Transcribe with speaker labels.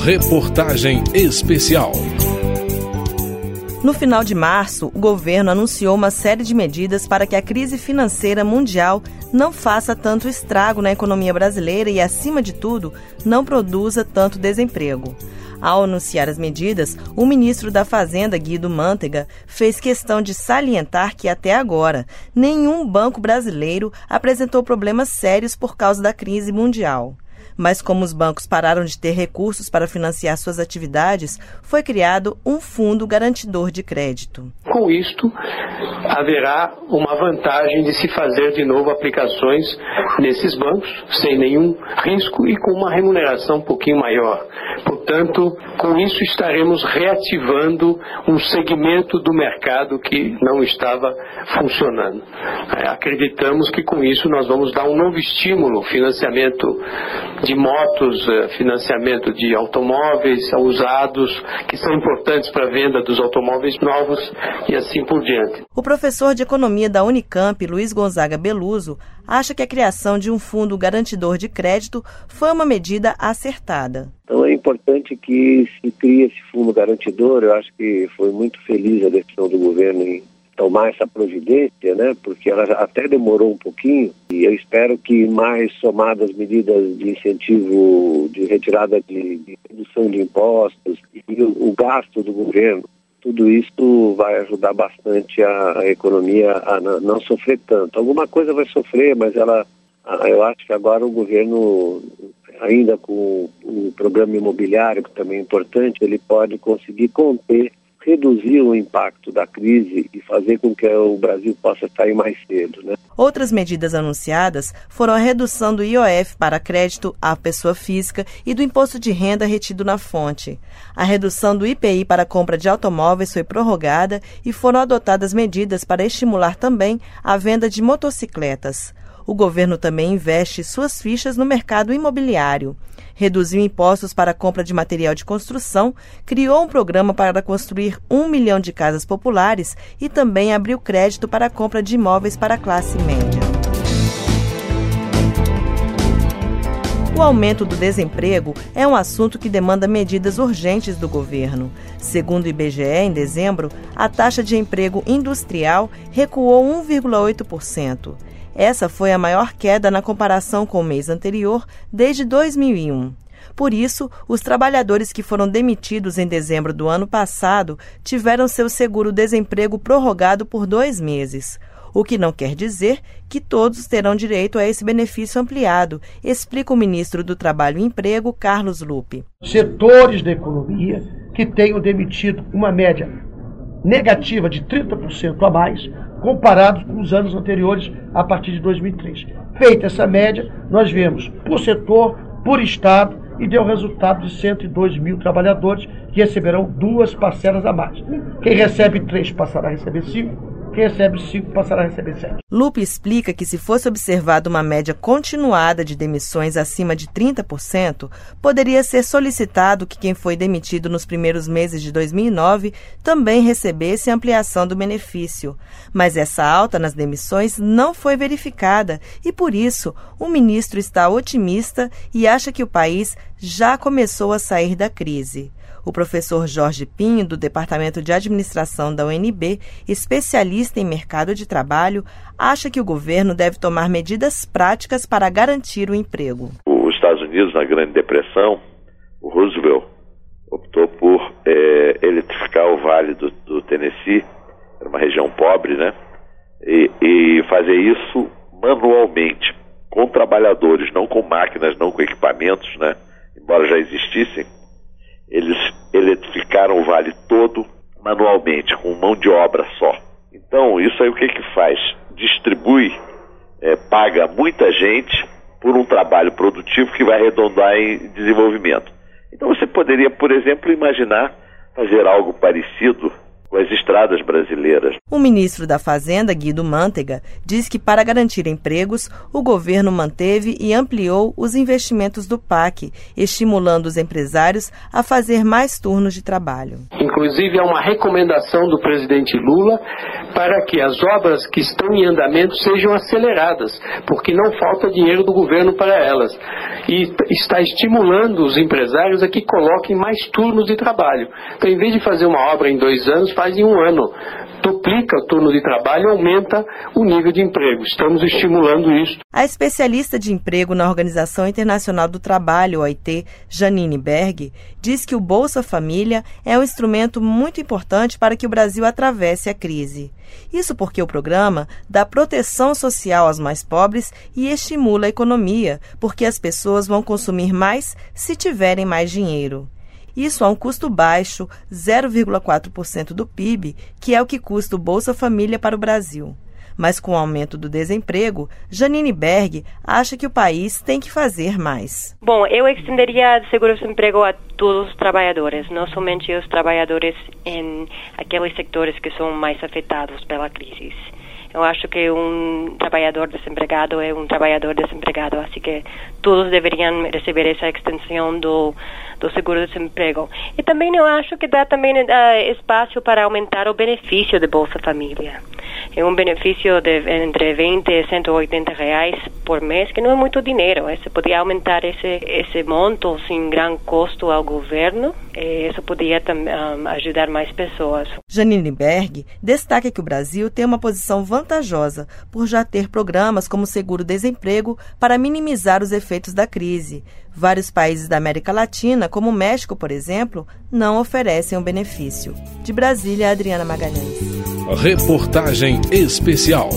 Speaker 1: Reportagem especial.
Speaker 2: No final de março, o governo anunciou uma série de medidas para que a crise financeira mundial não faça tanto estrago na economia brasileira e, acima de tudo, não produza tanto desemprego. Ao anunciar as medidas, o ministro da Fazenda, Guido Mantega, fez questão de salientar que até agora nenhum banco brasileiro apresentou problemas sérios por causa da crise mundial mas como os bancos pararam de ter recursos para financiar suas atividades, foi criado um fundo garantidor de crédito.
Speaker 3: Com isto, haverá uma vantagem de se fazer de novo aplicações nesses bancos, sem nenhum risco e com uma remuneração um pouquinho maior. Portanto, com isso estaremos reativando um segmento do mercado que não estava funcionando. É, acreditamos que com isso nós vamos dar um novo estímulo, financiamento de motos, eh, financiamento de automóveis usados, que são importantes para a venda dos automóveis novos e assim por diante.
Speaker 2: O professor de economia da Unicamp, Luiz Gonzaga Beluso, acha que a criação de um fundo garantidor de crédito foi uma medida acertada.
Speaker 4: Então é importante que se crie esse fundo garantidor. Eu acho que foi muito feliz a decisão do governo em tomar essa providência, né? Porque ela até demorou um pouquinho e eu espero que mais somadas medidas de incentivo, de retirada de, de redução de impostos e o, o, gasto do governo, tudo isso vai ajudar bastante a, a economia a não, sofrer tanto. Alguma coisa vai sofrer, mas ela, eu acho que agora o governo ainda com o programa imobiliário, que também é importante, ele pode conseguir conter reduzir o impacto da crise e fazer com que o Brasil possa sair mais cedo. Né?
Speaker 2: Outras medidas anunciadas foram a redução do IOF para crédito à pessoa física e do imposto de renda retido na fonte. A redução do IPI para compra de automóveis foi prorrogada e foram adotadas medidas para estimular também a venda de motocicletas. O governo também investe suas fichas no mercado imobiliário. Reduziu impostos para a compra de material de construção, criou um programa para construir um milhão de casas populares e também abriu crédito para a compra de imóveis para a classe média. O aumento do desemprego é um assunto que demanda medidas urgentes do governo. Segundo o IBGE, em dezembro, a taxa de emprego industrial recuou 1,8%. Essa foi a maior queda na comparação com o mês anterior desde 2001. Por isso, os trabalhadores que foram demitidos em dezembro do ano passado tiveram seu seguro-desemprego prorrogado por dois meses. O que não quer dizer que todos terão direito a esse benefício ampliado, explica o ministro do Trabalho e Emprego, Carlos Lupe.
Speaker 5: Setores da economia que tenham demitido uma média negativa de 30% a mais comparados com os anos anteriores a partir de 2003. Feita essa média, nós vemos por setor, por estado e deu resultado de 102 mil trabalhadores que receberão duas parcelas a mais. Quem recebe três passará a receber cinco quem recebe 5 passará a receber 7.
Speaker 2: Lupe explica que se fosse observada uma média continuada de demissões acima de 30%, poderia ser solicitado que quem foi demitido nos primeiros meses de 2009 também recebesse ampliação do benefício. Mas essa alta nas demissões não foi verificada e, por isso, o ministro está otimista e acha que o país já começou a sair da crise. O professor Jorge Pinho, do Departamento de Administração da UNB, especialista em mercado de trabalho, acha que o governo deve tomar medidas práticas para garantir o emprego.
Speaker 6: Os Estados Unidos, na Grande Depressão, o Roosevelt optou por é, eletrificar o Vale do, do Tennessee, era uma região pobre, né? E, e fazer isso manualmente, com trabalhadores, não com máquinas, não com equipamentos, né? Embora já existissem, eles eletrificaram o vale todo manualmente, com mão de obra só. Então, isso aí o que que faz? Distribui, é, paga muita gente por um trabalho produtivo que vai arredondar em desenvolvimento. Então, você poderia, por exemplo, imaginar fazer algo parecido com as estradas brasileiras.
Speaker 2: O ministro da Fazenda, Guido Mantega, diz que para garantir empregos, o governo manteve e ampliou os investimentos do PAC, estimulando os empresários a fazer mais turnos de trabalho.
Speaker 3: Inclusive, há uma recomendação do presidente Lula para que as obras que estão em andamento sejam aceleradas, porque não falta dinheiro do governo para elas. E está estimulando os empresários a que coloquem mais turnos de trabalho. Então, em vez de fazer uma obra em dois anos, faz em um ano. Duplica o turno de trabalho aumenta o nível de emprego. Estamos estimulando isso.
Speaker 2: A especialista de emprego na Organização Internacional do Trabalho, OIT, Janine Berg, diz que o Bolsa Família é um instrumento muito importante para que o Brasil atravesse a crise. Isso porque o programa dá proteção social aos mais pobres e estimula a economia, porque as pessoas vão consumir mais se tiverem mais dinheiro. Isso a um custo baixo, 0,4% do PIB, que é o que custa o Bolsa Família para o Brasil. Mas com o aumento do desemprego, Janine Berg acha que o país tem que fazer mais.
Speaker 7: Bom, eu estenderia o seguro-desemprego a todos os trabalhadores, não somente os trabalhadores em aqueles setores que são mais afetados pela crise. Eu acho que um trabalhador desempregado é um trabalhador desempregado, assim que todos deveriam receber essa extensão do, do seguro-desemprego. E também eu acho que dá também uh, espaço para aumentar o benefício de Bolsa Família. É um benefício de entre 20 e 180 reais por mês, que não é muito dinheiro. Você podia aumentar esse, esse monto sem grande custo ao governo, e isso podia um, ajudar mais pessoas.
Speaker 2: Janine Berg destaca que o Brasil tem uma posição vantajosa por já ter programas como seguro-desemprego para minimizar os efeitos da crise. Vários países da América Latina, como o México, por exemplo, não oferecem o um benefício. De Brasília, Adriana Magalhães.
Speaker 1: Reportagem especial.